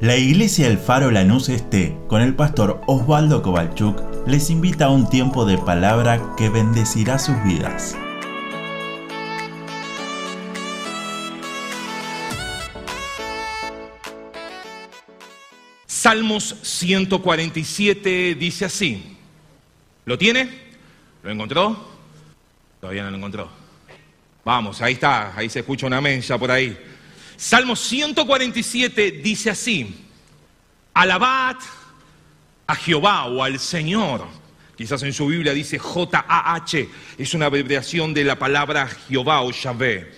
La iglesia El Faro Lanús Este, con el pastor Osvaldo Kovalchuk, les invita a un tiempo de palabra que bendecirá sus vidas. Salmos 147 dice así. ¿Lo tiene? ¿Lo encontró? Todavía no lo encontró. Vamos, ahí está, ahí se escucha una mensa por ahí. Salmo 147 dice así, alabad a Jehová o al Señor. Quizás en su Biblia dice J-A-H, es una abreviación de la palabra Jehová o Yahvé.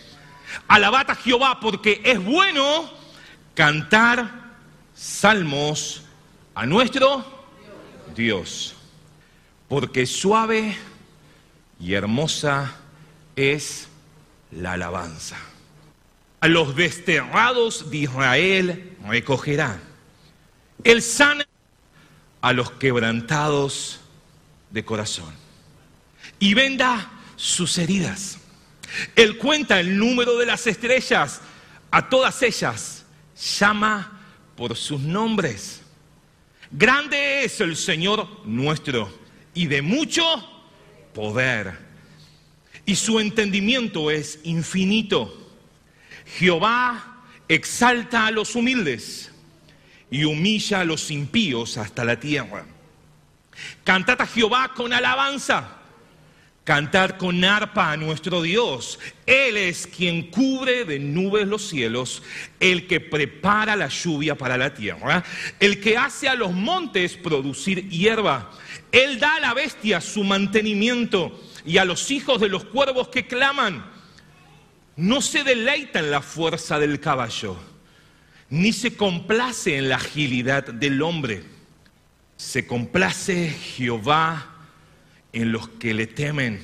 Alabad a Jehová porque es bueno cantar salmos a nuestro Dios. Porque suave y hermosa es la alabanza a los desterrados de Israel recogerá. Él sana a los quebrantados de corazón y venda sus heridas. Él cuenta el número de las estrellas, a todas ellas llama por sus nombres. Grande es el Señor nuestro y de mucho poder. Y su entendimiento es infinito. Jehová exalta a los humildes y humilla a los impíos hasta la tierra. Cantad a Jehová con alabanza. Cantad con arpa a nuestro Dios. Él es quien cubre de nubes los cielos, el que prepara la lluvia para la tierra, el que hace a los montes producir hierba. Él da a la bestia su mantenimiento y a los hijos de los cuervos que claman no se deleita en la fuerza del caballo, ni se complace en la agilidad del hombre. Se complace Jehová en los que le temen,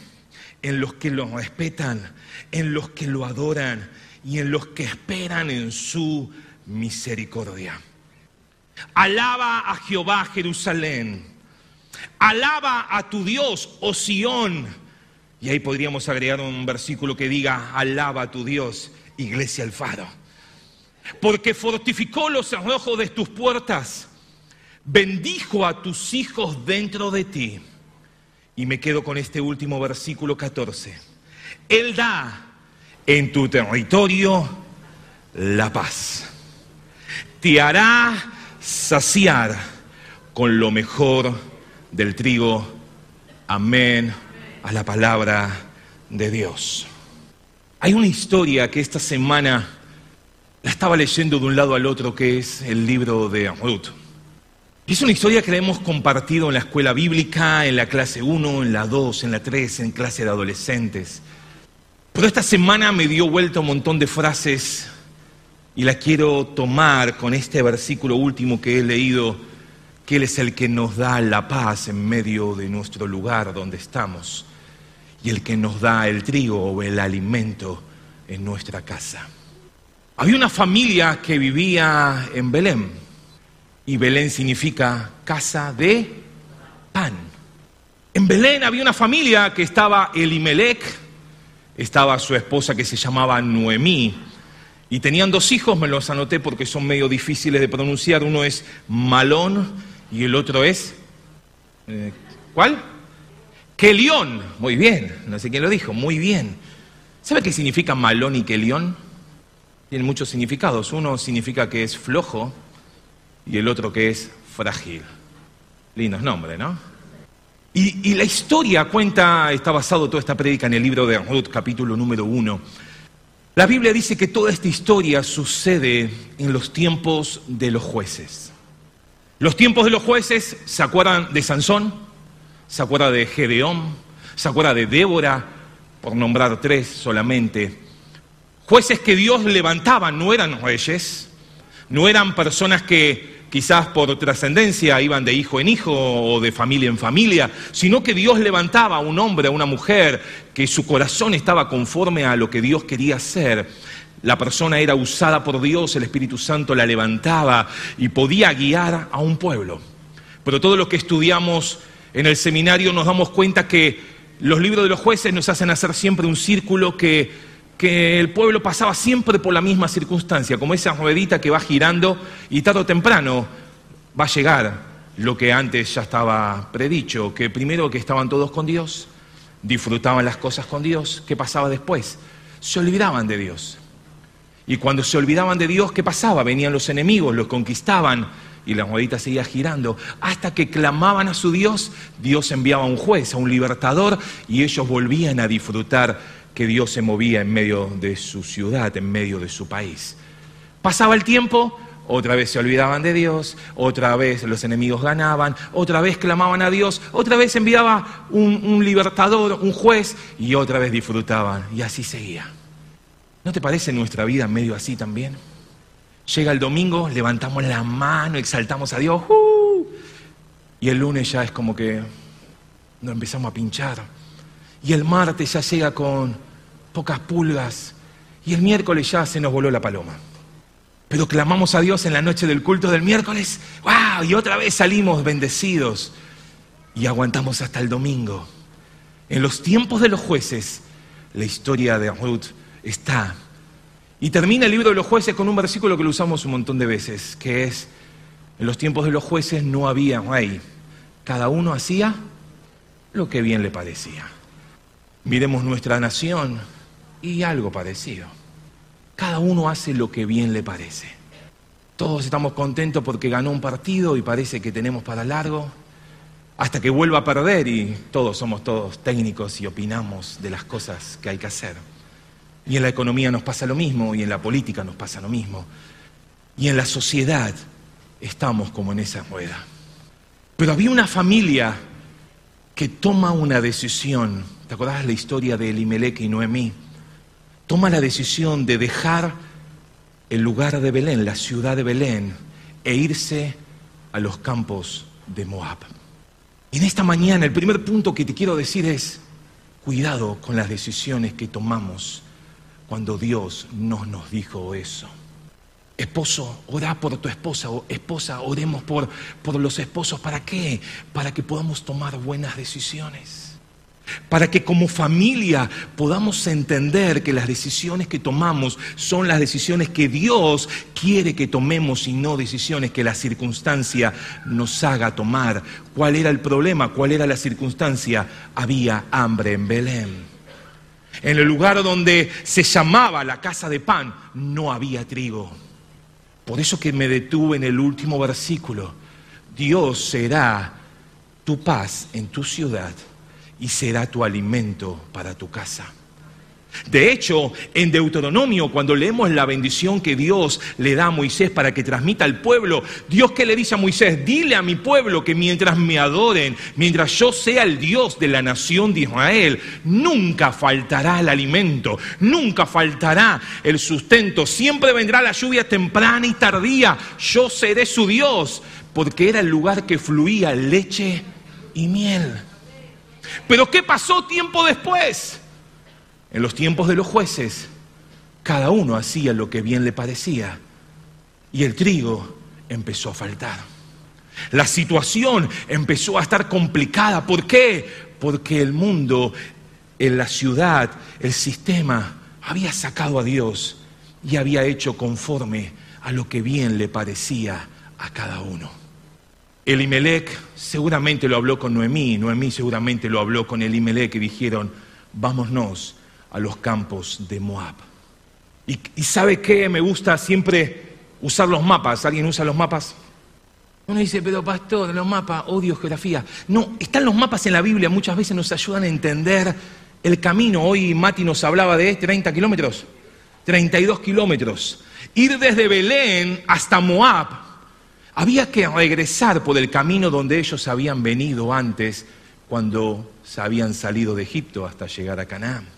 en los que lo respetan, en los que lo adoran y en los que esperan en su misericordia. Alaba a Jehová Jerusalén. Alaba a tu Dios, oh Sión y ahí podríamos agregar un versículo que diga, alaba a tu Dios, iglesia al faro. Porque fortificó los cerrojos de tus puertas, bendijo a tus hijos dentro de ti. Y me quedo con este último versículo 14. Él da en tu territorio la paz. Te hará saciar con lo mejor del trigo. Amén a la palabra de Dios. Hay una historia que esta semana la estaba leyendo de un lado al otro, que es el libro de Ruth. Y es una historia que la hemos compartido en la escuela bíblica, en la clase 1, en la 2, en la 3, en clase de adolescentes. Pero esta semana me dio vuelta un montón de frases y la quiero tomar con este versículo último que he leído, que Él es el que nos da la paz en medio de nuestro lugar donde estamos y el que nos da el trigo o el alimento en nuestra casa. Había una familia que vivía en Belén y Belén significa casa de pan. En Belén había una familia que estaba Elimelech, estaba su esposa que se llamaba Noemí y tenían dos hijos, me los anoté porque son medio difíciles de pronunciar, uno es Malón y el otro es... Eh, ¿Cuál? Kelión, muy bien, no sé quién lo dijo, muy bien. ¿Sabe qué significa malón y Kelión? Tienen muchos significados. Uno significa que es flojo y el otro que es frágil. Lindos nombres, ¿no? Y, la historia cuenta, está basado toda esta prédica en el libro de Ruth, capítulo número uno. La Biblia dice que toda esta historia sucede en los tiempos de los jueces. Los tiempos de los jueces, ¿se acuerdan de Sansón? Se acuerda de Gedeón, se acuerda de Débora, por nombrar tres solamente. Jueces que Dios levantaba, no eran reyes, no eran personas que quizás por trascendencia iban de hijo en hijo o de familia en familia, sino que Dios levantaba a un hombre, a una mujer, que su corazón estaba conforme a lo que Dios quería hacer. La persona era usada por Dios, el Espíritu Santo la levantaba y podía guiar a un pueblo. Pero todo lo que estudiamos en el seminario nos damos cuenta que los libros de los jueces nos hacen hacer siempre un círculo que el pueblo pasaba siempre por la misma circunstancia, como esa ruedita que va girando y tarde o temprano va a llegar lo que antes ya estaba predicho, que primero que estaban todos con Dios, disfrutaban las cosas con Dios, ¿qué pasaba después? Se olvidaban de Dios. Y cuando se olvidaban de Dios, ¿qué pasaba? Venían los enemigos, los conquistaban y la ruedita seguía girando. Hasta que clamaban a su Dios, Dios enviaba a un juez, a un libertador, y ellos volvían a disfrutar que Dios se movía en medio de su ciudad, en medio de su país. Pasaba el tiempo, otra vez se olvidaban de Dios, otra vez los enemigos ganaban, otra vez clamaban a Dios, otra vez enviaba un, libertador, un juez, y otra vez disfrutaban. Y así seguía. ¿No te parece nuestra vida medio así también? Llega el domingo, levantamos la mano, exaltamos a Dios, ¡uh! y el lunes ya es como que nos empezamos a pinchar. Y el martes ya llega con pocas pulgas, y el miércoles ya se nos voló la paloma. Pero clamamos a Dios en la noche del culto del miércoles, ¡wow! Y otra vez salimos bendecidos y aguantamos hasta el domingo. En los tiempos de los jueces, la historia de Ruth está. Y termina el libro de los jueces con un versículo que lo usamos un montón de veces, que es, en los tiempos de los jueces no había rey, cada uno hacía lo que bien le parecía. Miremos nuestra nación, y algo parecido. Cada uno hace lo que bien le parece. Todos estamos contentos porque ganó un partido y parece que tenemos para largo, hasta que vuelva a perder y todos somos todos técnicos y opinamos de las cosas que hay que hacer. Y en la economía nos pasa lo mismo, y en la política nos pasa lo mismo. Y en la sociedad estamos como en esa rueda. Pero había una familia que toma una decisión. ¿Te acordás la historia de Elimelech y Noemí? toma la decisión de dejar el lugar de Belén, la ciudad de Belén, e irse a los campos de Moab. En esta mañana el primer punto que te quiero decir es, cuidado con las decisiones que tomamos cuando Dios no nos dijo eso. Esposo, ora por tu esposa o esposa, oremos por, por los esposos. ¿Para qué? Para que podamos tomar buenas decisiones para que como familia podamos entender que las decisiones que tomamos son las decisiones que Dios quiere que tomemos y no decisiones que la circunstancia nos haga tomar. ¿Cuál era el problema? ¿Cuál era la circunstancia? Había hambre en Belén. En el lugar donde se llamaba la casa de pan, no había trigo. Por eso que me detuve en el último versículo. Dios será tu paz en tu ciudad y será tu alimento para tu casa. De hecho, en Deuteronomio, cuando leemos la bendición que Dios le da a Moisés para que transmita al pueblo, Dios que le dice a Moisés, dile a mi pueblo que mientras me adoren, mientras yo sea el Dios de la nación de Israel, nunca faltará el alimento, nunca faltará el sustento, siempre vendrá la lluvia temprana y tardía, yo seré su Dios, porque era el lugar que fluía leche y miel. Pero ¿qué pasó tiempo después? En los tiempos de los jueces, cada uno hacía lo que bien le parecía y el trigo empezó a faltar. La situación empezó a estar complicada. ¿Por qué? Porque el mundo, en la ciudad, el sistema, había sacado a Dios y había hecho conforme a lo que bien le parecía a cada uno. Elimelech seguramente lo habló con Noemí, Noemí seguramente lo habló con Elimelech y dijeron, vámonos a los campos de Moab. Y, ¿sabe qué? Me gusta siempre usar los mapas. ¿Alguien usa los mapas? Uno dice, pero pastor, los mapas, odio geografía. No, están los mapas en la Biblia, muchas veces nos ayudan a entender el camino. Hoy Mati nos hablaba de 30 kilómetros, 32 kilómetros. Ir desde Belén hasta Moab había que regresar por el camino donde ellos habían venido antes, cuando se habían salido de Egipto hasta llegar a Canaán.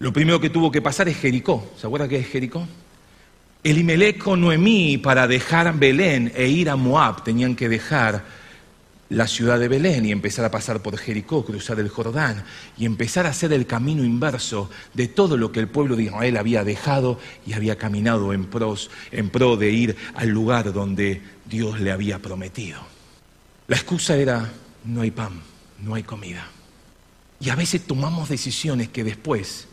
Lo primero que tuvo que pasar es Jericó. ¿Se acuerda qué es Jericó? Elimelech con Noemí para dejar Belén e ir a Moab tenían que dejar la ciudad de Belén y empezar a pasar por Jericó, cruzar el Jordán y empezar a hacer el camino inverso de todo lo que el pueblo de Israel había dejado y había caminado en, pros, en pro de ir al lugar donde Dios le había prometido. La excusa era, no hay pan, no hay comida. Y a veces tomamos decisiones que después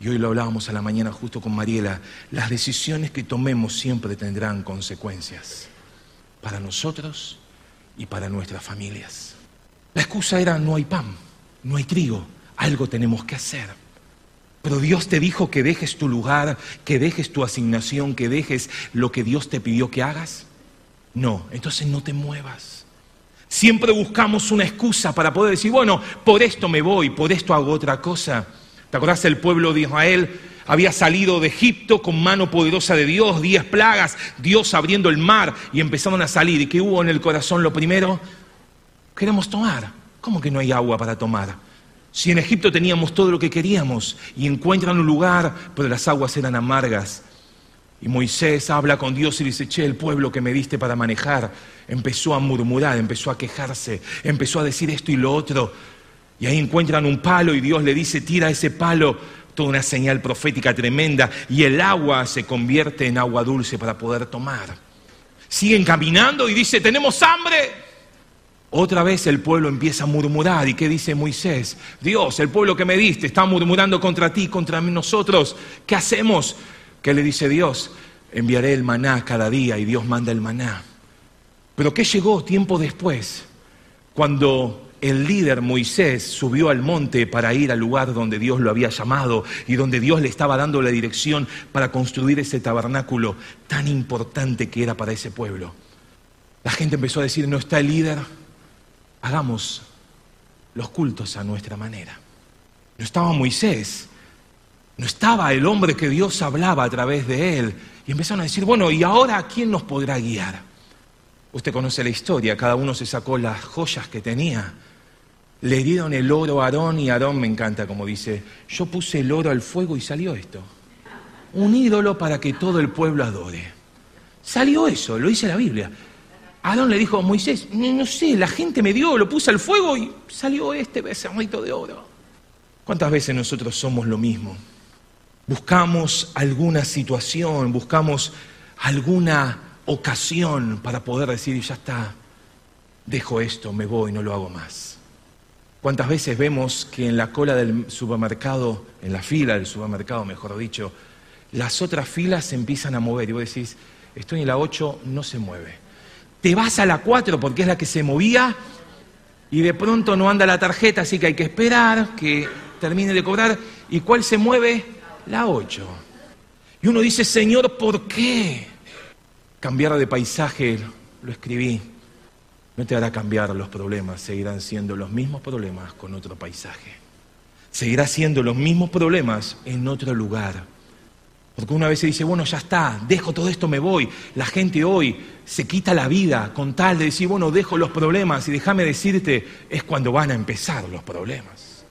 Y hoy lo hablábamos a la mañana justo con Mariela, las decisiones que tomemos siempre tendrán consecuencias para nosotros y para nuestras familias. La excusa era no hay pan, no hay trigo, algo tenemos que hacer. Pero Dios te dijo que dejes tu lugar, que dejes tu asignación, que dejes lo que Dios te pidió que hagas. No, entonces no te muevas. Siempre buscamos una excusa para poder decir, bueno, por esto me voy, por esto hago otra cosa. ¿Te acordás? El pueblo de Israel había salido de Egipto con mano poderosa de Dios, diez plagas, Dios abriendo el mar y empezaron a salir. ¿Y qué hubo en el corazón lo primero? Queremos tomar. ¿Cómo que no hay agua para tomar? Si en Egipto teníamos todo lo que queríamos y encuentran un lugar, pero las aguas eran amargas. Y Moisés habla con Dios y dice, che, el pueblo que me diste para manejar empezó a murmurar, empezó a quejarse, empezó a decir esto y lo otro. Y ahí encuentran un palo y Dios le dice, tira ese palo, toda una señal profética tremenda, y el agua se convierte en agua dulce para poder tomar. Siguen caminando y dice, tenemos hambre. Otra vez el pueblo empieza a murmurar. ¿Y qué dice Moisés? Dios, el pueblo que me diste está murmurando contra ti, contra nosotros. ¿Qué hacemos? ¿Qué le dice Dios? Enviaré el maná cada día y Dios manda el maná. Pero ¿qué llegó tiempo después? Cuando el líder Moisés subió al monte para ir al lugar donde Dios lo había llamado y donde Dios le estaba dando la dirección para construir ese tabernáculo tan importante que era para ese pueblo. La gente empezó a decir, no está el líder, hagamos los cultos a nuestra manera. No estaba Moisés, no estaba el hombre que Dios hablaba a través de él. Y empezaron a decir, bueno, ¿y ahora quién nos podrá guiar? Usted conoce la historia, cada uno se sacó las joyas que tenía. Le dieron el oro a Aarón y Aarón me encanta como dice, yo puse el oro al fuego y salió esto. Un ídolo para que todo el pueblo adore. Salió eso, lo dice la Biblia. Aarón le dijo a Moisés, no, sé, la gente me dio, lo puse al fuego y salió este becerrito de oro. ¿Cuántas veces nosotros somos lo mismo? Buscamos alguna situación, buscamos alguna ocasión para poder decir, ya está, dejo esto, me voy, no lo hago más. ¿Cuántas veces vemos que en la cola del supermercado, en la fila del supermercado, mejor dicho, las otras filas se empiezan a mover y vos decís, estoy en la 8, no se mueve te vas a la 4 porque es la que se movía y de pronto no anda la tarjeta, así que hay que esperar que termine de cobrar. ¿Y cuál se mueve? La 8. Y uno dice, Señor, ¿por qué? Cambiar de paisaje, lo escribí, no te hará cambiar los problemas, seguirán siendo los mismos problemas con otro paisaje. Seguirá siendo los mismos problemas en otro lugar. Porque una vez se dice, bueno, ya está, dejo todo esto, me voy. La gente hoy se quita la vida con tal de decir, bueno, dejo los problemas y déjame decirte, es cuando van a empezar los problemas.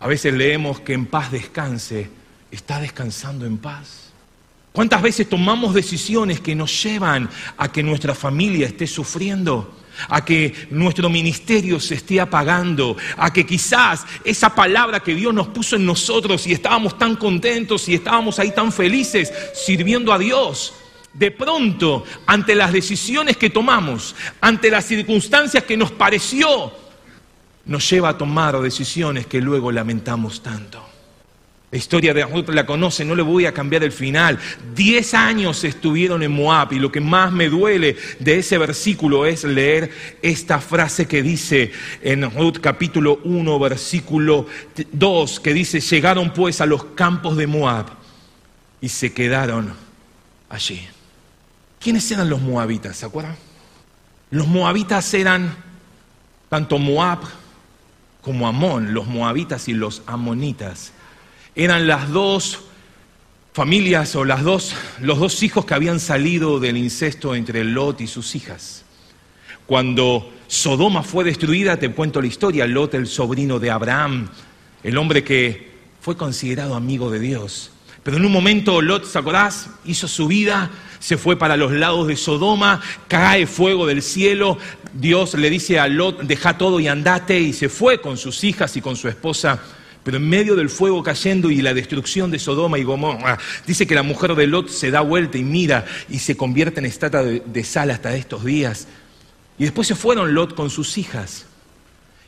A veces leemos que en paz descanse, ¿está descansando en paz? ¿Cuántas veces tomamos decisiones que nos llevan a que nuestra familia esté sufriendo? a que nuestro ministerio se esté apagando, a que quizás esa palabra que Dios nos puso en nosotros y estábamos tan contentos y estábamos ahí tan felices sirviendo a Dios, de pronto, ante las decisiones que tomamos, ante las circunstancias que nos pareció, nos lleva a tomar decisiones que luego lamentamos tanto. La historia de Ruth la conoce, no le voy a cambiar el final. Diez años estuvieron en Moab y lo que más me duele de ese versículo es leer esta frase que dice en Ruth capítulo 1 versículo 2 que dice, llegaron pues a los campos de Moab y se quedaron allí. ¿Quiénes eran los moabitas? ¿Se acuerdan? Los moabitas eran tanto Moab como Amón, los moabitas y los amonitas eran las dos familias o las dos, los dos hijos que habían salido del incesto entre Lot y sus hijas. Cuando Sodoma fue destruida, te cuento la historia, Lot, el sobrino de Abraham, el hombre que fue considerado amigo de Dios. Pero en un momento Lot, ¿se acordás? Hizo su vida, se fue para los lados de Sodoma, cae fuego del cielo, Dios le dice a Lot, deja todo y andate, y se fue con sus hijas y con su esposa pero en medio del fuego cayendo y la destrucción de Sodoma y Gomorra, dice que la mujer de Lot se da vuelta y mira y se convierte en estatua de, sal hasta estos días. Y después se fueron Lot con sus hijas.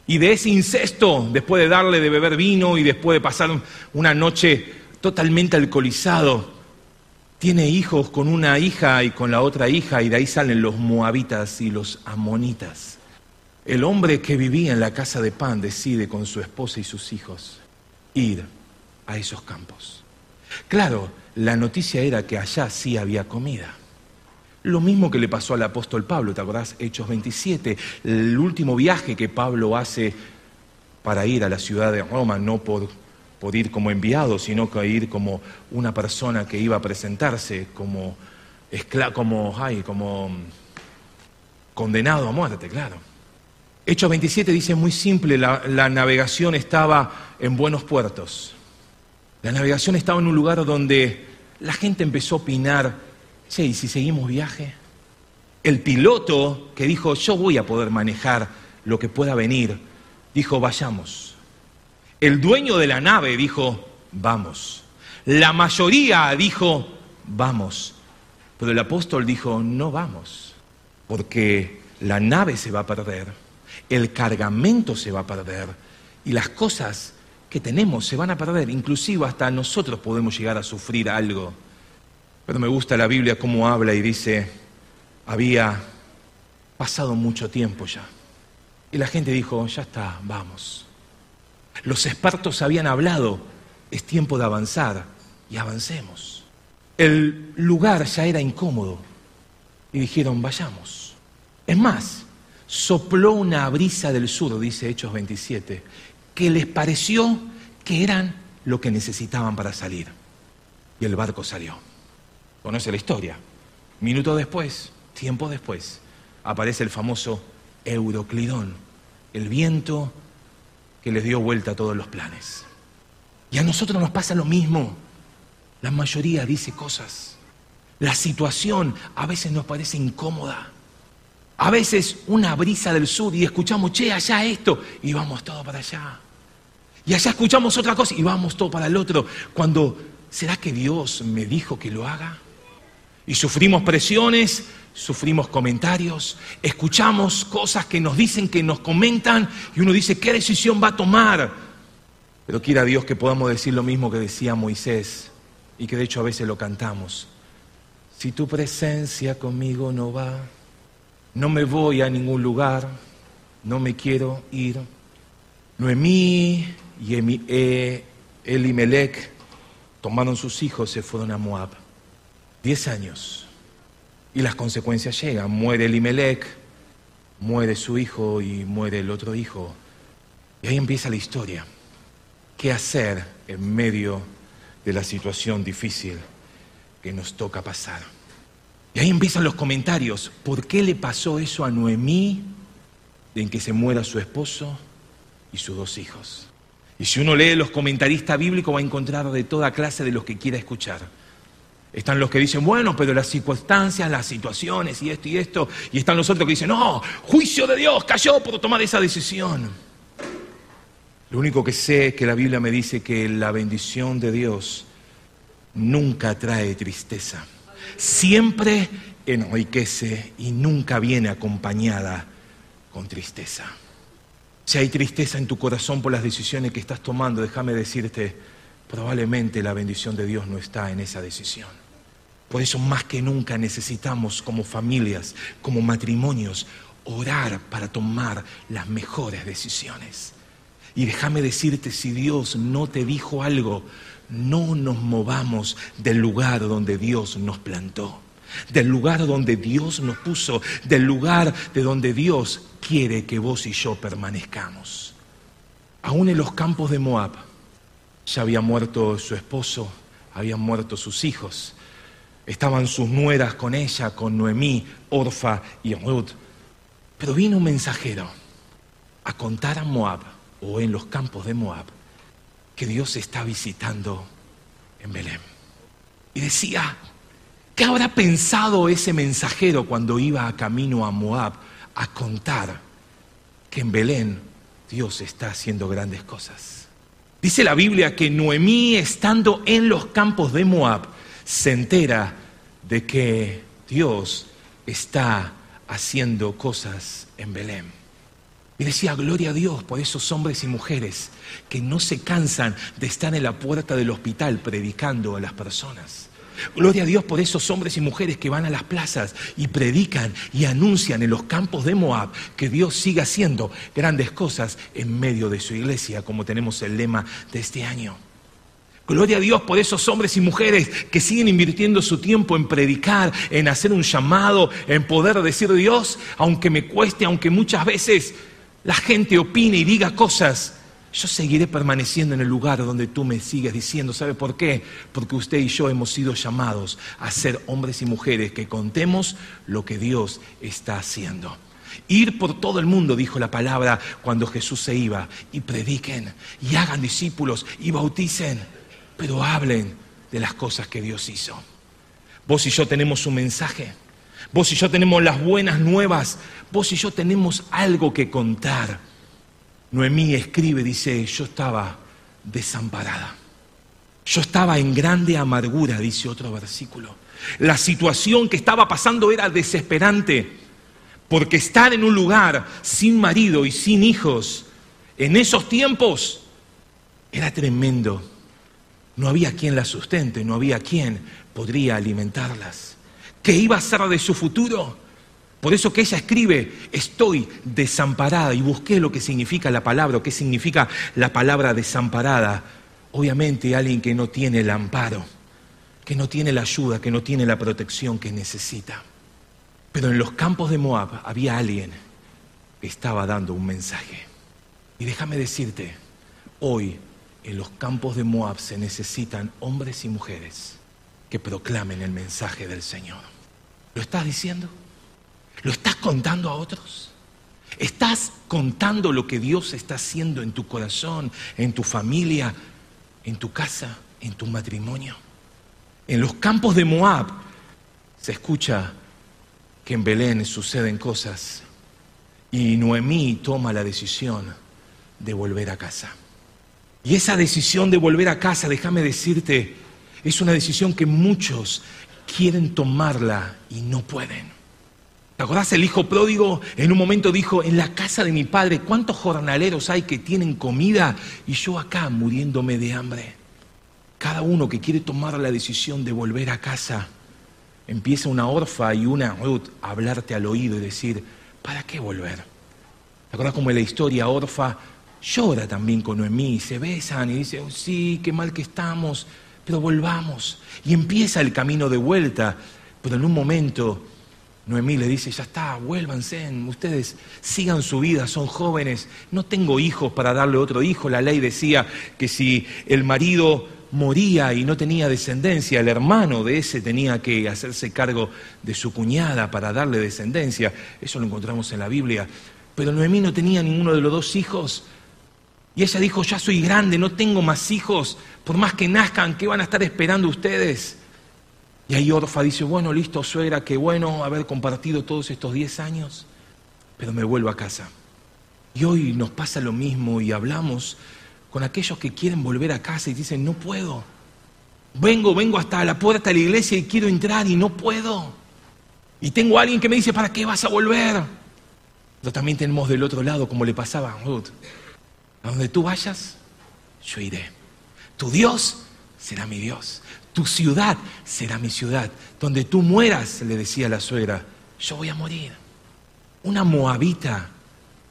Y de ese incesto, después de darle de beber vino y después de pasar una noche totalmente alcoholizado, tiene hijos con una hija y con la otra hija, y de ahí salen los moabitas y los amonitas. El hombre que vivía en la casa de pan decide con su esposa y sus hijos ir a esos campos. Claro, la noticia era que allá sí había comida. Lo mismo que le pasó al apóstol Pablo, ¿te acordás? Hechos 27, el último viaje que Pablo hace para ir a la ciudad de Roma, no por, ir como enviado, sino que ir como una persona que iba a presentarse como, como, ay, como condenado a muerte, claro. Hechos 27 dice muy simple, la, navegación estaba en buenos puertos. La navegación estaba en un lugar donde la gente empezó a opinar, che, ¿y si seguimos viaje? El piloto que dijo, yo voy a poder manejar lo que pueda venir, dijo, vayamos. El dueño de la nave dijo, vamos. La mayoría dijo, vamos. Pero el apóstol dijo, no vamos, porque la nave se va a perder, el cargamento se va a perder y las cosas que tenemos se van a perder, inclusive hasta nosotros podemos llegar a sufrir algo. Pero me gusta la Biblia cómo habla y dice, había pasado mucho tiempo ya. Y la gente dijo, ya está, vamos. Los expertos habían hablado, es tiempo de avanzar y avancemos. El lugar ya era incómodo y dijeron, vayamos. Es más, sopló una brisa del sur, dice Hechos 27, que les pareció que eran lo que necesitaban para salir. Y el barco salió. Conoce la historia. Minuto después, tiempo después, aparece el famoso Euroclidón, el viento que les dio vuelta a todos los planes. Y a nosotros nos pasa lo mismo. La mayoría dice cosas. La situación a veces nos parece incómoda. A veces una brisa del sur y escuchamos, che, allá esto, y vamos todo para allá. Y allá escuchamos otra cosa y vamos todo para el otro. Cuando, ¿será que Dios me dijo que lo haga? Y sufrimos presiones, sufrimos comentarios, escuchamos cosas que nos dicen, que nos comentan, y uno dice, ¿qué decisión va a tomar? Pero quiera Dios que podamos decir lo mismo que decía Moisés, y que de hecho a veces lo cantamos. Si tu presencia conmigo no va, no me voy a ningún lugar, no me quiero ir. Noemí y eh, Elimelech tomaron sus hijos se fueron a Moab. Diez años. Y las consecuencias llegan. Muere Elimelech, muere su hijo y muere el otro hijo. Y ahí empieza la historia. ¿Qué hacer en medio de la situación difícil que nos toca pasar? Y ahí empiezan los comentarios. ¿Por qué le pasó eso a Noemí en que se muera su esposo y sus dos hijos? Y si uno lee los comentaristas bíblicos va a encontrar de toda clase de los que quiera escuchar. Están los que dicen, bueno, pero las circunstancias, las situaciones y esto y esto. Y están los otros que dicen, no, juicio de Dios cayó por tomar esa decisión. Lo único que sé es que la Biblia me dice que la bendición de Dios nunca trae tristeza. Siempre enriquece y nunca viene acompañada con tristeza. Si hay tristeza en tu corazón por las decisiones que estás tomando, déjame decirte, probablemente la bendición de Dios no está en esa decisión. Por eso más que nunca necesitamos como familias, como matrimonios, orar para tomar las mejores decisiones. Y déjame decirte, si Dios no te dijo algo, no nos movamos del lugar donde Dios nos plantó, del lugar donde Dios nos puso, del lugar de donde Dios quiere que vos y yo permanezcamos. Aún en los campos de Moab ya había muerto su esposo, habían muerto sus hijos, Estaban sus nueras con ella, con Noemí, Orfa y Ruth. Pero vino un mensajero a contar a Moab, o en los campos de Moab, que Dios está visitando en Belén. Y decía, ¿qué habrá pensado ese mensajero cuando iba a camino a Moab a contar que en Belén Dios está haciendo grandes cosas? Dice la Biblia que Noemí, estando en los campos de Moab, se entera de que Dios está haciendo cosas en Belén. Y decía, gloria a Dios por esos hombres y mujeres que no se cansan de estar en la puerta del hospital predicando a las personas. Gloria a Dios por esos hombres y mujeres que van a las plazas y predican y anuncian en los campos de Moab que Dios siga haciendo grandes cosas en medio de su iglesia, como tenemos el lema de este año. Gloria a Dios por esos hombres y mujeres que siguen invirtiendo su tiempo en predicar, en hacer un llamado, en poder decir Dios, aunque me cueste, aunque muchas veces la gente opine y diga cosas, yo seguiré permaneciendo en el lugar donde tú me sigues diciendo. ¿Sabe por qué? Porque usted y yo hemos sido llamados a ser hombres y mujeres que contemos lo que Dios está haciendo. Ir por todo el mundo, dijo la palabra cuando Jesús se iba, y prediquen, y hagan discípulos, y bauticen pero hablen de las cosas que Dios hizo. Vos y yo tenemos un mensaje. Vos y yo tenemos las buenas nuevas. Vos y yo tenemos algo que contar. Noemí escribe, dice, yo estaba desamparada. Yo estaba en grande amargura, dice otro versículo. La situación que estaba pasando era desesperante, porque estar en un lugar sin marido y sin hijos en esos tiempos era tremendo. No había quien las sustente, no había quien podría alimentarlas. ¿Qué iba a ser de su futuro? Por eso que ella escribe, estoy desamparada y busqué lo que significa la palabra, qué significa la palabra desamparada. Obviamente alguien que no tiene el amparo, que no tiene la ayuda, que no tiene la protección que necesita. Pero en los campos de Moab había alguien que estaba dando un mensaje. Y déjame decirte, hoy en los campos de Moab se necesitan hombres y mujeres que proclamen el mensaje del Señor. ¿Lo estás diciendo? ¿Lo estás contando a otros? ¿Estás contando lo que Dios está haciendo en tu corazón, en tu familia, en tu casa, en tu matrimonio? En los campos de Moab se escucha que en Belén suceden cosas y Noemí toma la decisión de volver a casa. Y esa decisión de volver a casa, déjame decirte, es una decisión que muchos quieren tomarla y no pueden. ¿Te acordás? El hijo pródigo en un momento dijo, en la casa de mi padre, ¿cuántos jornaleros hay que tienen comida y yo acá muriéndome de hambre? Cada uno que quiere tomar la decisión de volver a casa, empieza una orfa y una Ruth a hablarte al oído y decir, ¿para qué volver? ¿Te acordás como en la historia Orfa llora también con Noemí, se besan y dice, oh, sí, qué mal que estamos, pero volvamos. Y empieza el camino de vuelta, pero en un momento Noemí le dice, ya está, vuélvanse, ustedes sigan su vida, son jóvenes, no tengo hijos para darle otro hijo. La ley decía que si el marido moría y no tenía descendencia, el hermano de ese tenía que hacerse cargo de su cuñada para darle descendencia. Eso lo encontramos en la Biblia. Pero Noemí no tenía ninguno de los dos hijos. Y ella dijo, ya soy grande, no tengo más hijos, por más que nazcan, ¿qué van a estar esperando ustedes? Y ahí Orfa dice, bueno, listo, suegra, qué bueno haber compartido todos estos 10 años, pero me vuelvo a casa. Y hoy nos pasa lo mismo y hablamos con aquellos que quieren volver a casa y dicen, no puedo. Vengo, vengo hasta la puerta de la iglesia y quiero entrar y no puedo. Y tengo a alguien que me dice, ¿para qué vas a volver? Pero también tenemos del otro lado, como le pasaba a Ruth. A donde tú vayas, yo iré. Tu Dios será mi Dios. Tu ciudad será mi ciudad. Donde tú mueras, le decía la suegra, yo voy a morir. Una moabita.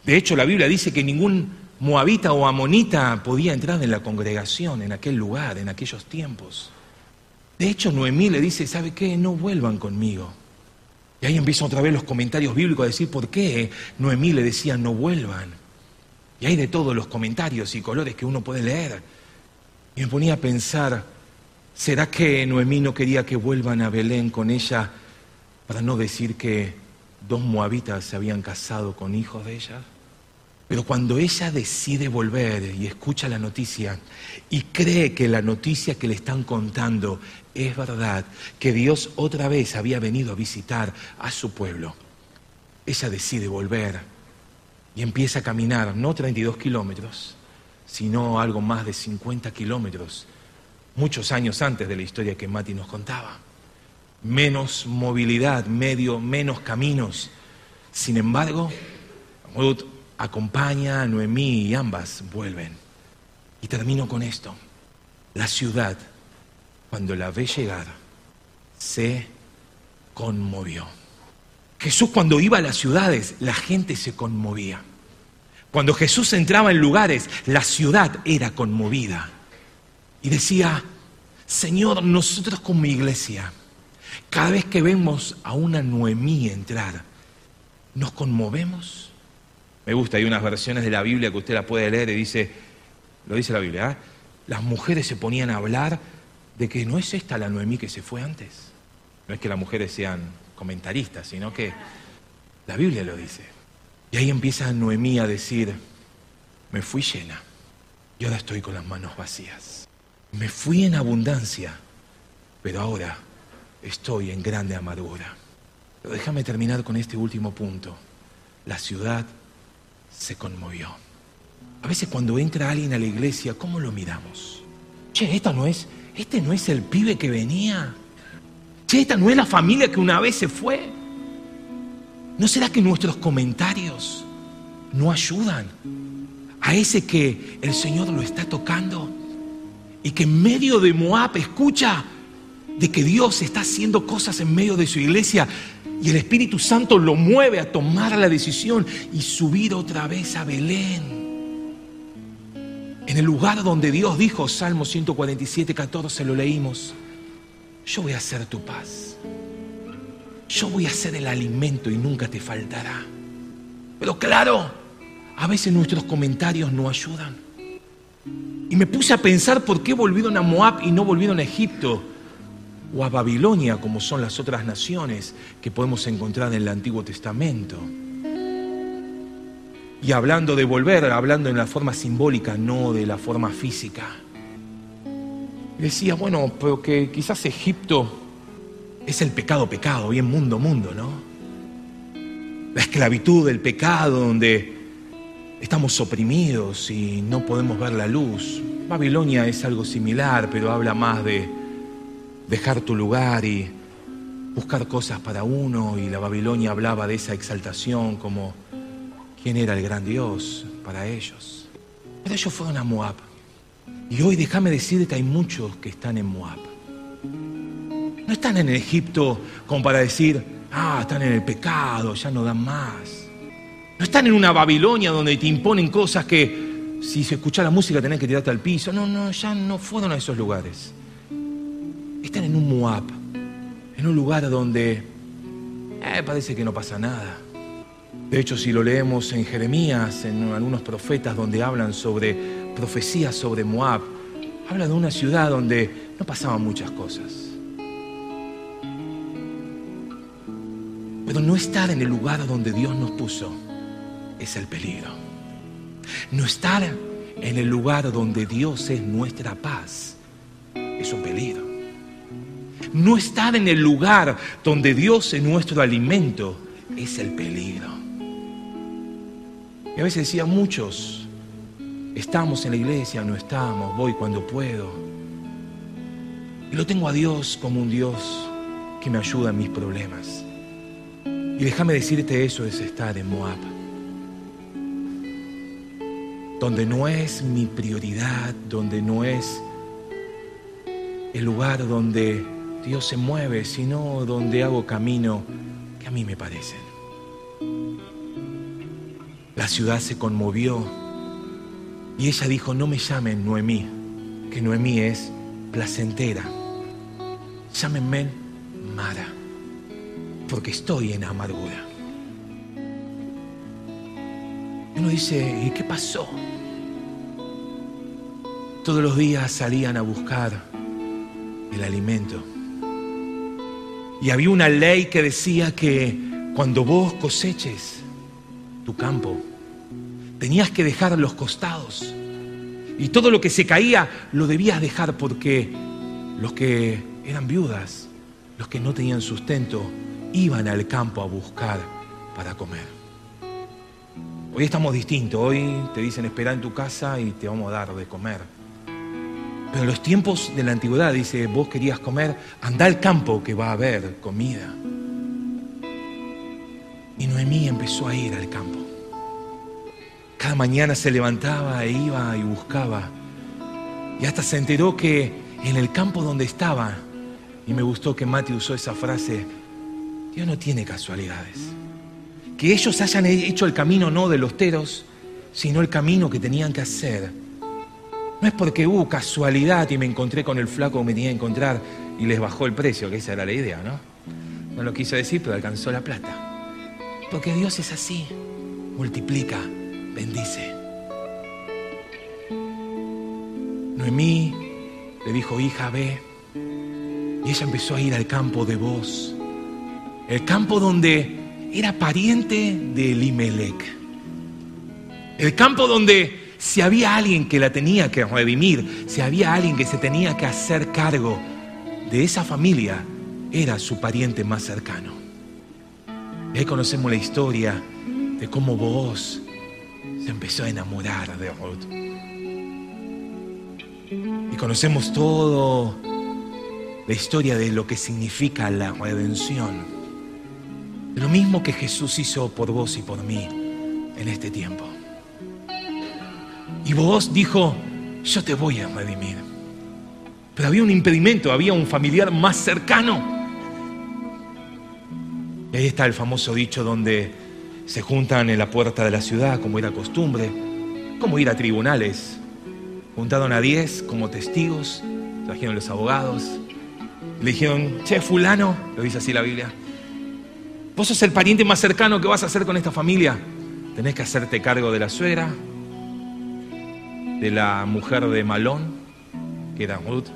De hecho, la Biblia dice que ningún moabita o amonita podía entrar en la congregación, en aquel lugar, en aquellos tiempos. De hecho, Noemí le dice, ¿sabe qué? No vuelvan conmigo. Y ahí empiezan otra vez los comentarios bíblicos a decir por qué Noemí le decía, no vuelvan. Y hay de todos los comentarios y colores que uno puede leer. Y me ponía a pensar, ¿será que Noemí no quería que vuelvan a Belén con ella para no decir que dos moabitas se habían casado con hijos de ella? Pero cuando ella decide volver y escucha la noticia y cree que la noticia que le están contando es verdad, que Dios otra vez había venido a visitar a su pueblo, ella decide volver y empieza a caminar no 32 kilómetros, sino algo más de 50 kilómetros, muchos años antes de la historia que Mati nos contaba. Menos movilidad, medio, menos caminos. Sin embargo, Ruth acompaña a Noemí y ambas vuelven. Y termino con esto. La ciudad, cuando la ve llegar, se conmovió. Jesús cuando iba a las ciudades, la gente se conmovía. Cuando Jesús entraba en lugares, la ciudad era conmovida. Y decía, Señor, nosotros como iglesia, cada vez que vemos a una Noemí entrar, ¿nos conmovemos? Me gusta, hay unas versiones de la Biblia que usted la puede leer y dice, lo dice la Biblia, ¿eh? las mujeres se ponían a hablar de que no es esta la Noemí que se fue antes. No es que las mujeres sean comentaristas, sino que la Biblia lo dice. Y ahí empieza Noemí a decir, me fui llena y ahora estoy con las manos vacías. Me fui en abundancia, pero ahora estoy en grande amargura. Pero déjame terminar con este último punto. La ciudad se conmovió. A veces cuando entra alguien a la iglesia, ¿cómo lo miramos? Che, esta no es, este no es el pibe que venía. Esta no es la familia que una vez se fue. ¿No será que nuestros comentarios no ayudan a ese que el Señor lo está tocando? Y que en medio de Moab escucha de que Dios está haciendo cosas en medio de su iglesia y el Espíritu Santo lo mueve a tomar la decisión y subir otra vez a Belén. En el lugar donde Dios dijo, Salmo 147, 14, lo leímos, yo voy a hacer tu paz yo voy a ser el alimento y nunca te faltará. Pero claro, a veces nuestros comentarios no ayudan. Y me puse a pensar por qué volvieron a Moab y no volvieron a Egipto o a Babilonia, como son las otras naciones que podemos encontrar en el Antiguo Testamento. Y hablando de volver, hablando en la forma simbólica, no de la forma física. Decía, bueno, pero que quizás Egipto es el pecado, pecado, bien mundo, mundo, ¿no? La esclavitud del pecado donde estamos oprimidos y no podemos ver la luz. Babilonia es algo similar, pero habla más de dejar tu lugar y buscar cosas para uno y la Babilonia hablaba de esa exaltación como quién era el gran Dios para ellos. Pero ellos fueron a Moab. Y hoy déjame decirte que hay muchos que están en Moab. No están en Egipto como para decir, ah, están en el pecado, ya no dan más. No están en una Babilonia donde te imponen cosas que si se escucha la música tenés que tirarte al piso. No, no, ya no fueron a esos lugares. Están en un Moab, en un lugar donde eh, parece que no pasa nada. De hecho, si lo leemos en Jeremías, en algunos profetas donde hablan sobre profecías sobre Moab, habla de una ciudad donde no pasaban muchas cosas. Pero no estar en el lugar donde Dios nos puso es el peligro. No estar en el lugar donde Dios es nuestra paz es un peligro. No estar en el lugar donde Dios es nuestro alimento es el peligro. Y a veces decía muchos, estamos en la iglesia, no estamos, voy cuando puedo. Y lo tengo a Dios como un Dios que me ayuda en mis problemas. Y déjame decirte eso es estar en Moab. Donde no es mi prioridad, donde no es el lugar donde Dios se mueve, sino donde hago camino que a mí me parecen. La ciudad se conmovió y ella dijo, no me llamen Noemí, que Noemí es placentera. Llámenme Mara porque estoy en amargura. Uno dice, ¿y qué pasó? Todos los días salían a buscar el alimento. Y había una ley que decía que cuando vos coseches tu campo, tenías que dejar los costados. Y todo lo que se caía lo debías dejar porque los que eran viudas, los que no tenían sustento, iban al campo a buscar para comer. Hoy estamos distintos, hoy te dicen espera en tu casa y te vamos a dar de comer. Pero en los tiempos de la antigüedad dice, vos querías comer, anda al campo que va a haber comida. Y Noemí empezó a ir al campo. Cada mañana se levantaba e iba y buscaba. Y hasta se enteró que en el campo donde estaba, y me gustó que Mati usó esa frase, Dios no tiene casualidades. Que ellos hayan hecho el camino no de los teros, sino el camino que tenían que hacer. No es porque hubo casualidad y me encontré con el flaco que me tenía que encontrar y les bajó el precio, que esa era la idea, ¿no? No lo quiso decir, pero alcanzó la plata. Porque Dios es así, multiplica, bendice. Noemí le dijo, hija, ve. Y ella empezó a ir al campo de voz, el campo donde era pariente de Elimelech, el campo donde si había alguien que la tenía que redimir, si había alguien que se tenía que hacer cargo de esa familia, era su pariente más cercano. Ahí conocemos la historia de cómo vos se empezó a enamorar de Ruth. Y conocemos todo la historia de lo que significa la redención. lo mismo que Jesús hizo por vos y por mí en este tiempo. Y vos dijo, yo te voy a redimir. Pero había un impedimento, había un familiar más cercano. Y ahí está el famoso dicho donde se juntan en la puerta de la ciudad, como era costumbre, como ir a tribunales. Juntaron a diez como testigos, trajeron los abogados, le dijeron, che, fulano, lo dice así la Biblia, vos sos el pariente más cercano que vas a hacer con esta familia. Tenés que hacerte cargo de la suegra, de la mujer de Malón, que era Ruth,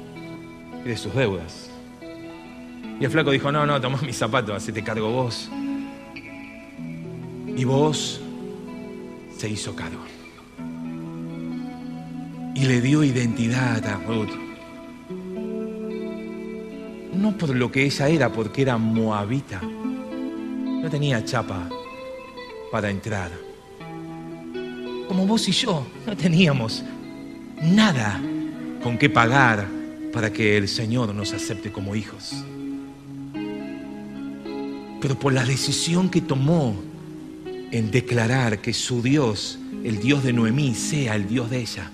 y de sus deudas. Y el flaco dijo, no, no, tomás mis zapatos, hacete cargo vos. Y vos se hizo cargo. Y le dio identidad a Ruth. No por lo que ella era, porque era moabita. No tenía chapa para entrar. Como vos y yo, no teníamos nada con qué pagar para que el Señor nos acepte como hijos. Pero por la decisión que tomó en declarar que su Dios, el Dios de Noemí, sea el Dios de ella,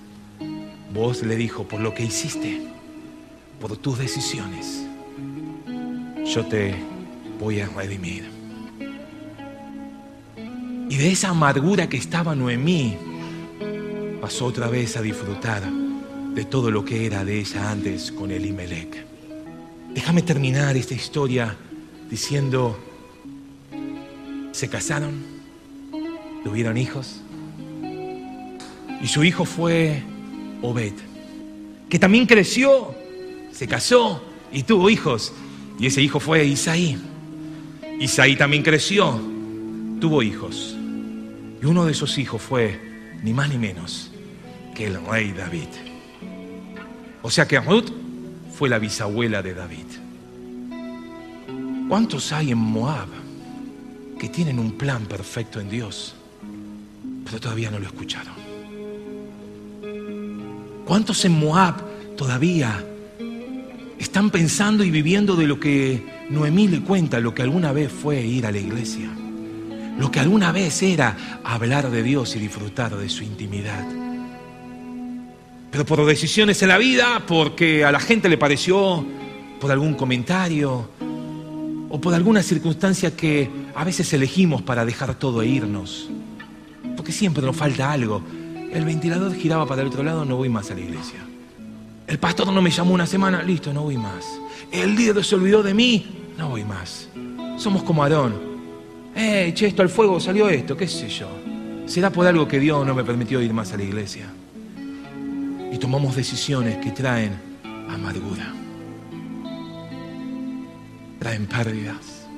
vos le dijo, por lo que hiciste, por tus decisiones, yo te voy a redimir. Y de esa amargura que estaba Noemí, pasó otra vez a disfrutar de todo lo que era de ella antes con Elimelech. Déjame terminar esta historia diciendo, se casaron, tuvieron hijos, y su hijo fue Obed, que también creció, se casó y tuvo hijos, y ese hijo fue Isaí. Isaí también creció, tuvo hijos, y uno de esos hijos fue, ni más ni menos, que el rey David. O sea que Ruth fue la bisabuela de David. ¿Cuántos hay en Moab que tienen un plan perfecto en Dios, pero todavía no lo escucharon? ¿Cuántos en Moab todavía están pensando y viviendo de lo que Noemí le cuenta, lo que alguna vez fue ir a la iglesia? Lo que alguna vez era hablar de Dios y disfrutar de su intimidad pero por decisiones en la vida, porque a la gente le pareció, por algún comentario o por alguna circunstancia que a veces elegimos para dejar todo e irnos. Porque siempre nos falta algo. El ventilador giraba para el otro lado, no voy más a la iglesia. El pastor no me llamó una semana, listo, no voy más. El líder se olvidó de mí, no voy más. Somos como Aarón. Eh, che, esto al fuego salió esto, qué sé yo. Será por algo que Dios no me permitió ir más a la iglesia y tomamos decisiones que traen amargura, traen pérdidas,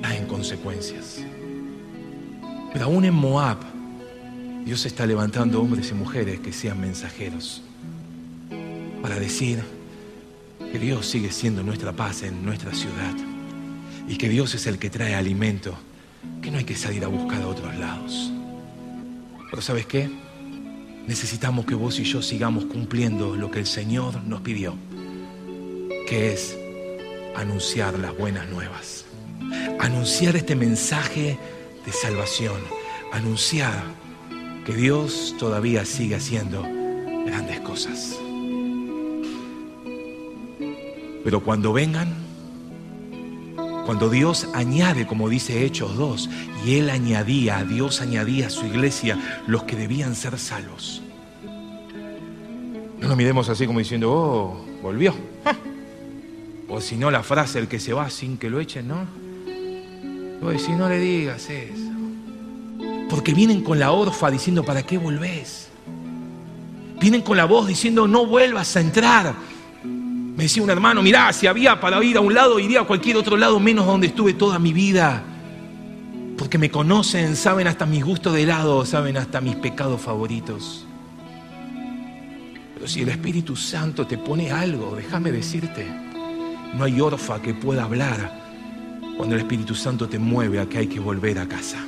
traen consecuencias. Pero aún en Moab, Dios está levantando hombres y mujeres que sean mensajeros para decir que Dios sigue siendo nuestra paz en nuestra ciudad y que Dios es el que trae alimento, que no hay que salir a buscar a otros lados. Pero ¿sabes qué? necesitamos que vos y yo sigamos cumpliendo lo que el Señor nos pidió, que es anunciar las buenas nuevas, anunciar este mensaje de salvación, anunciar que Dios todavía sigue haciendo grandes cosas. Pero cuando vengan, cuando Dios añade, como dice Hechos 2, y Él añadía, Dios añadía a su iglesia los que debían ser salvos. No nos miremos así como diciendo, oh, volvió. O si no, la frase, el que se va sin que lo echen, ¿no? Pues si no le digas eso. Porque vienen con la orfa diciendo, ¿para qué volvés? Vienen con la voz diciendo, no vuelvas a entrar. Me decía un hermano, mirá, si había para ir a un lado, iría a cualquier otro lado menos donde estuve toda mi vida. Porque me conocen, saben hasta mis gustos de helado, saben hasta mis pecados favoritos. Pero si el Espíritu Santo te pone algo, déjame decirte, no hay orfa que pueda hablar cuando el Espíritu Santo te mueve a que hay que volver a casa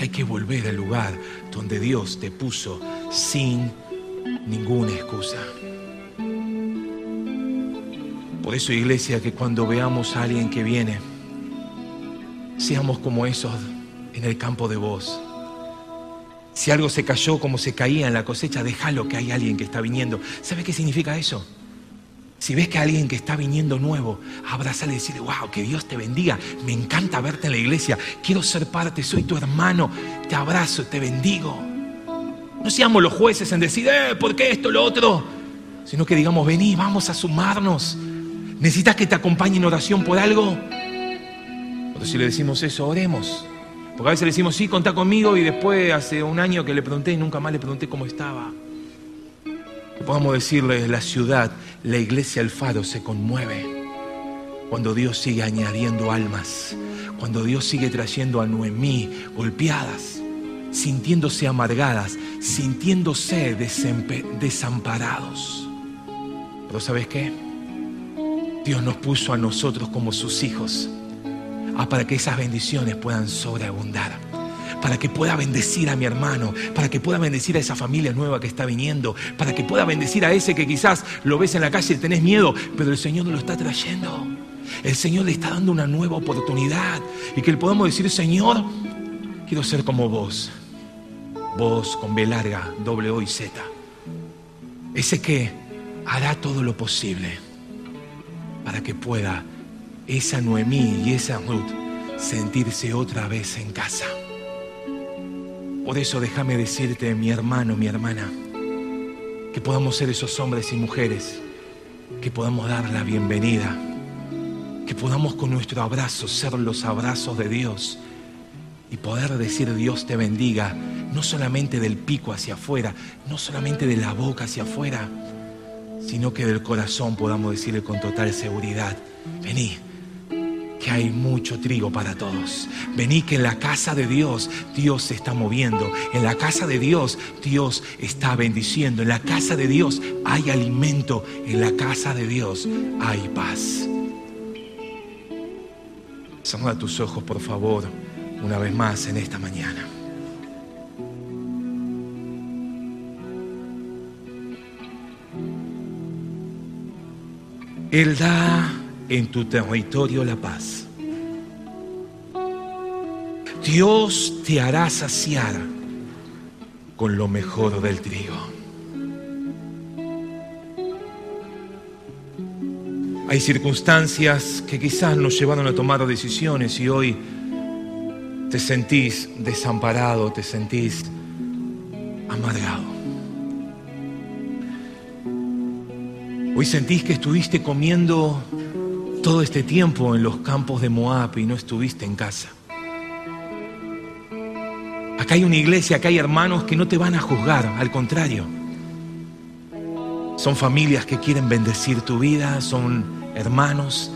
hay que volver al lugar donde Dios te puso sin ninguna excusa. Por eso, iglesia, que cuando veamos a alguien que viene, seamos como esos en el campo de voz. Si algo se cayó como se caía en la cosecha, déjalo que hay alguien que está viniendo. ¿Sabe qué significa eso? Si ves que alguien que está viniendo nuevo, abrazale y decirle, wow, que Dios te bendiga. Me encanta verte en la iglesia. Quiero ser parte, soy tu hermano. Te abrazo, te bendigo. No seamos los jueces en decir, eh, ¿por qué esto, lo otro? Sino que digamos, vení, vamos a sumarnos. ¿Necesitas que te acompañe en oración por algo? Pero si le decimos eso, oremos. Porque a veces le decimos, sí, contá conmigo y después hace un año que le pregunté y nunca más le pregunté cómo estaba podamos decirle, la ciudad, la iglesia, el faro se conmueve cuando Dios sigue añadiendo almas, cuando Dios sigue trayendo a Noemí golpeadas, sintiéndose amargadas, sintiéndose desamparados. Pero ¿sabes qué? Dios nos puso a nosotros como sus hijos ah, para que esas bendiciones puedan sobreabundar para que pueda bendecir a mi hermano, para que pueda bendecir a esa familia nueva que está viniendo, para que pueda bendecir a ese que quizás lo ves en la calle y tenés miedo, pero el Señor lo está trayendo. El Señor le está dando una nueva oportunidad y que le podamos decir, Señor, quiero ser como vos. Vos con B larga, O y Z. Ese que hará todo lo posible para que pueda esa Noemí y esa Ruth sentirse otra vez en casa. Por eso déjame decirte, mi hermano, mi hermana, que podamos ser esos hombres y mujeres, que podamos dar la bienvenida, que podamos con nuestro abrazo ser los abrazos de Dios y poder decir Dios te bendiga, no solamente del pico hacia afuera, no solamente de la boca hacia afuera, sino que del corazón podamos decirle con total seguridad, vení que hay mucho trigo para todos. Vení que en la casa de Dios Dios se está moviendo. En la casa de Dios Dios está bendiciendo. En la casa de Dios hay alimento. En la casa de Dios hay paz. Cerra tus ojos, por favor, una vez más en esta mañana. Él da en tu territorio la paz. Dios te hará saciar con lo mejor del trigo. Hay circunstancias que quizás nos llevaron a tomar decisiones y hoy te sentís desamparado, te sentís amargado. Hoy sentís que estuviste comiendo todo este tiempo en los campos de Moab y no estuviste en casa. Acá hay una iglesia, acá hay hermanos que no te van a juzgar, al contrario. Son familias que quieren bendecir tu vida, son hermanos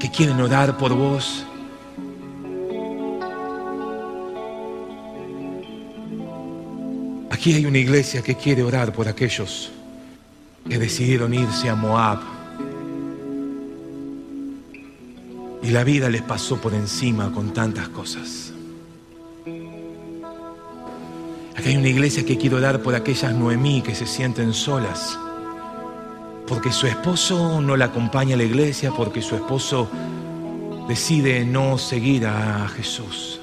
que quieren orar por vos. Aquí hay una iglesia que quiere orar por aquellos que decidieron irse a Moab Y la vida les pasó por encima con tantas cosas. Aquí hay una iglesia que quiero dar por aquellas Noemí que se sienten solas. Porque su esposo no la acompaña a la iglesia, porque su esposo decide no seguir a Jesús.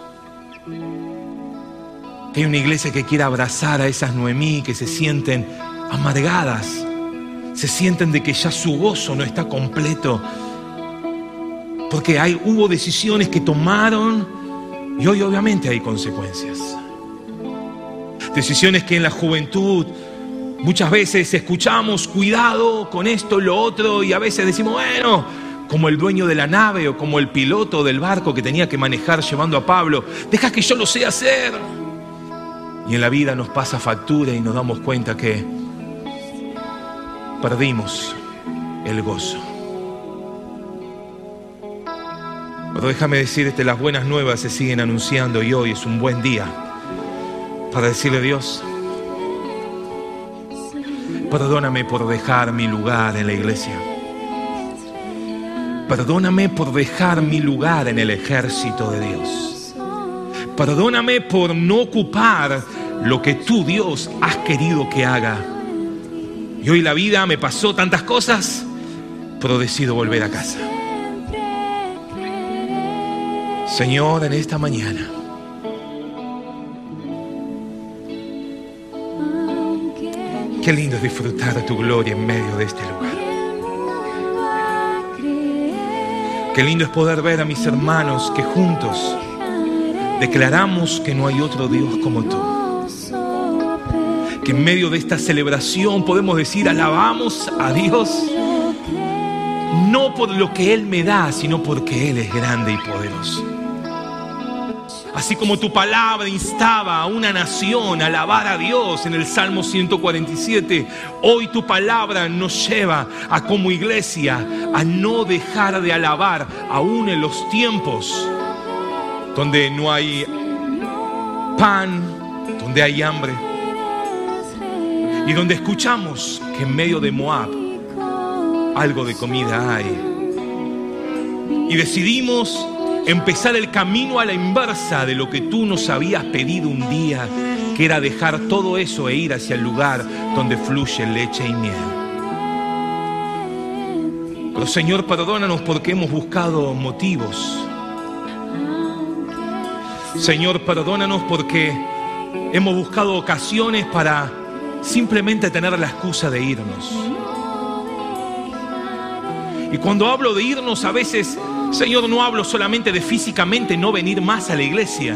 Que hay una iglesia que quiere abrazar a esas Noemí que se sienten amargadas, se sienten de que ya su gozo no está completo, porque hay, hubo decisiones que tomaron y hoy obviamente hay consecuencias. Decisiones que en la juventud muchas veces escuchamos, cuidado con esto, lo otro, y a veces decimos, bueno, como el dueño de la nave o como el piloto del barco que tenía que manejar llevando a Pablo, deja que yo lo sé hacer. Y en la vida nos pasa factura y nos damos cuenta que perdimos el gozo. Pero déjame decirte, las buenas nuevas se siguen anunciando y hoy es un buen día para decirle a Dios, perdóname por dejar mi lugar en la iglesia. Perdóname por dejar mi lugar en el ejército de Dios. Perdóname por no ocupar lo que tú, Dios, has querido que haga. Y hoy la vida me pasó tantas cosas, pero decido volver a casa. Señor, en esta mañana, qué lindo es disfrutar de tu gloria en medio de este lugar. Qué lindo es poder ver a mis hermanos que juntos declaramos que no hay otro Dios como tú. Que en medio de esta celebración podemos decir, alabamos a Dios, no por lo que Él me da, sino porque Él es grande y poderoso. Así como tu palabra instaba a una nación a alabar a Dios en el Salmo 147, hoy tu palabra nos lleva a como iglesia a no dejar de alabar aún en los tiempos donde no hay pan, donde hay hambre y donde escuchamos que en medio de Moab algo de comida hay. Y decidimos empezar el camino a la inversa de lo que tú nos habías pedido un día, que era dejar todo eso e ir hacia el lugar donde fluye leche y miel. Pero Señor, perdónanos porque hemos buscado motivos. Señor, perdónanos porque hemos buscado ocasiones para simplemente tener la excusa de irnos. Y cuando hablo de irnos a veces Señor, no hablo solamente de físicamente no venir más a la iglesia,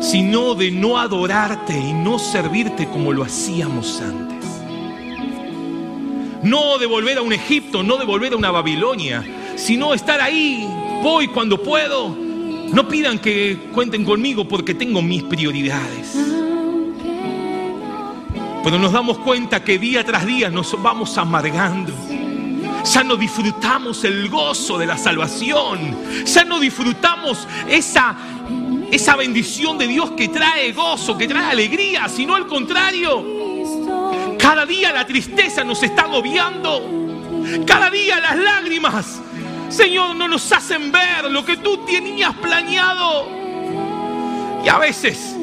sino de no adorarte y no servirte como lo hacíamos antes. No de volver a un Egipto, no de volver a una Babilonia, sino estar ahí, voy cuando puedo. No pidan que cuenten conmigo porque tengo mis prioridades. Pero nos damos cuenta que día tras día nos vamos amargando ya no disfrutamos el gozo de la salvación, ya no disfrutamos esa, esa bendición de Dios que trae gozo, que trae alegría, sino al contrario. Cada día la tristeza nos está agobiando, cada día las lágrimas, Señor, no nos hacen ver lo que tú tenías planeado. Y a veces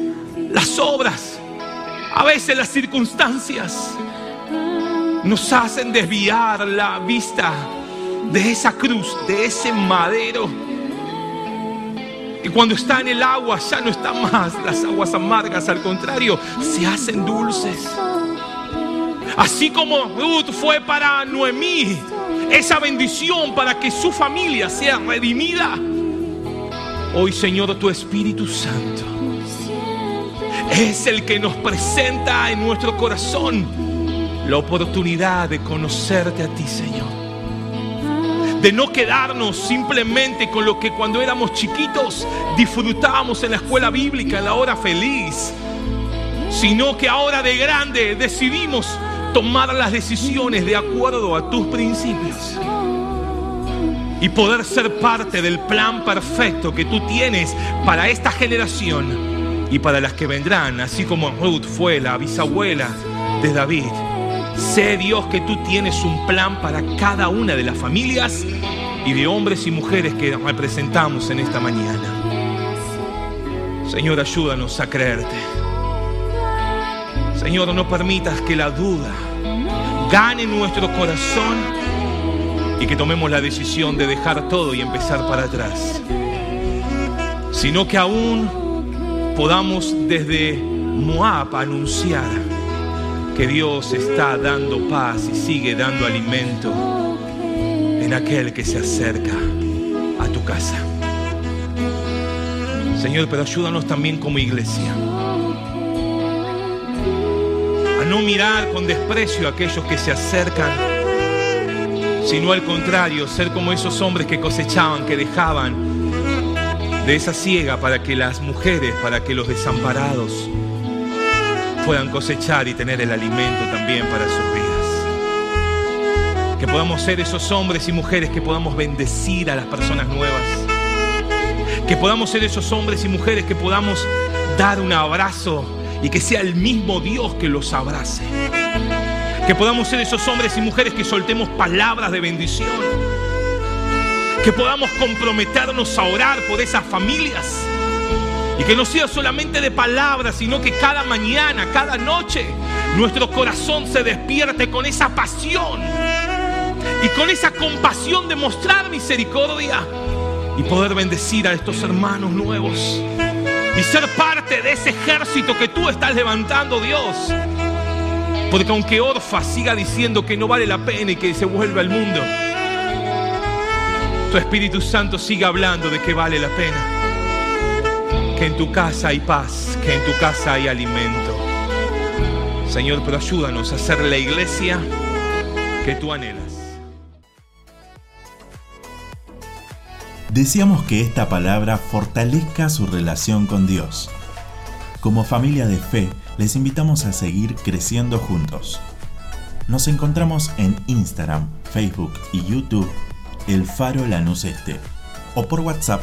las obras, a veces las circunstancias, nos hacen desviar la vista de esa cruz, de ese madero. Y cuando está en el agua ya no están más las aguas amargas, al contrario, se hacen dulces. Así como Ruth fue para Noemí, esa bendición para que su familia sea redimida. Hoy, Señor, tu Espíritu Santo es el que nos presenta en nuestro corazón la oportunidad de conocerte a ti, Señor. De no quedarnos simplemente con lo que cuando éramos chiquitos disfrutábamos en la escuela bíblica, en la hora feliz, sino que ahora de grande decidimos tomar las decisiones de acuerdo a tus principios y poder ser parte del plan perfecto que tú tienes para esta generación y para las que vendrán, así como Ruth fue la bisabuela de David. Sé Dios que tú tienes un plan para cada una de las familias y de hombres y mujeres que representamos en esta mañana. Señor, ayúdanos a creerte. Señor, no permitas que la duda gane nuestro corazón y que tomemos la decisión de dejar todo y empezar para atrás. Sino que aún podamos desde Moab anunciar que Dios está dando paz y sigue dando alimento en aquel que se acerca a tu casa. Señor, pero ayúdanos también como iglesia a no mirar con desprecio a aquellos que se acercan, sino al contrario, ser como esos hombres que cosechaban, que dejaban de esa ciega para que las mujeres, para que los desamparados puedan cosechar y tener el alimento también para sus vidas. Que podamos ser esos hombres y mujeres que podamos bendecir a las personas nuevas. Que podamos ser esos hombres y mujeres que podamos dar un abrazo y que sea el mismo Dios que los abrace. Que podamos ser esos hombres y mujeres que soltemos palabras de bendición que podamos comprometernos a orar por esas familias. Y que no sea solamente de palabras, sino que cada mañana, cada noche, nuestro corazón se despierte con esa pasión y con esa compasión de mostrar misericordia y poder bendecir a estos hermanos nuevos y ser parte de ese ejército que tú estás levantando, Dios. Porque aunque Orfa siga diciendo que no vale la pena y que se vuelva al mundo, Espíritu Santo siga hablando de que vale la pena. Que en tu casa hay paz, que en tu casa hay alimento. Señor, pero ayúdanos a ser la iglesia que tú anhelas. Deseamos que esta palabra fortalezca su relación con Dios. Como familia de fe, les invitamos a seguir creciendo juntos. Nos encontramos en Instagram, Facebook y YouTube el Faro Lanús Este o por WhatsApp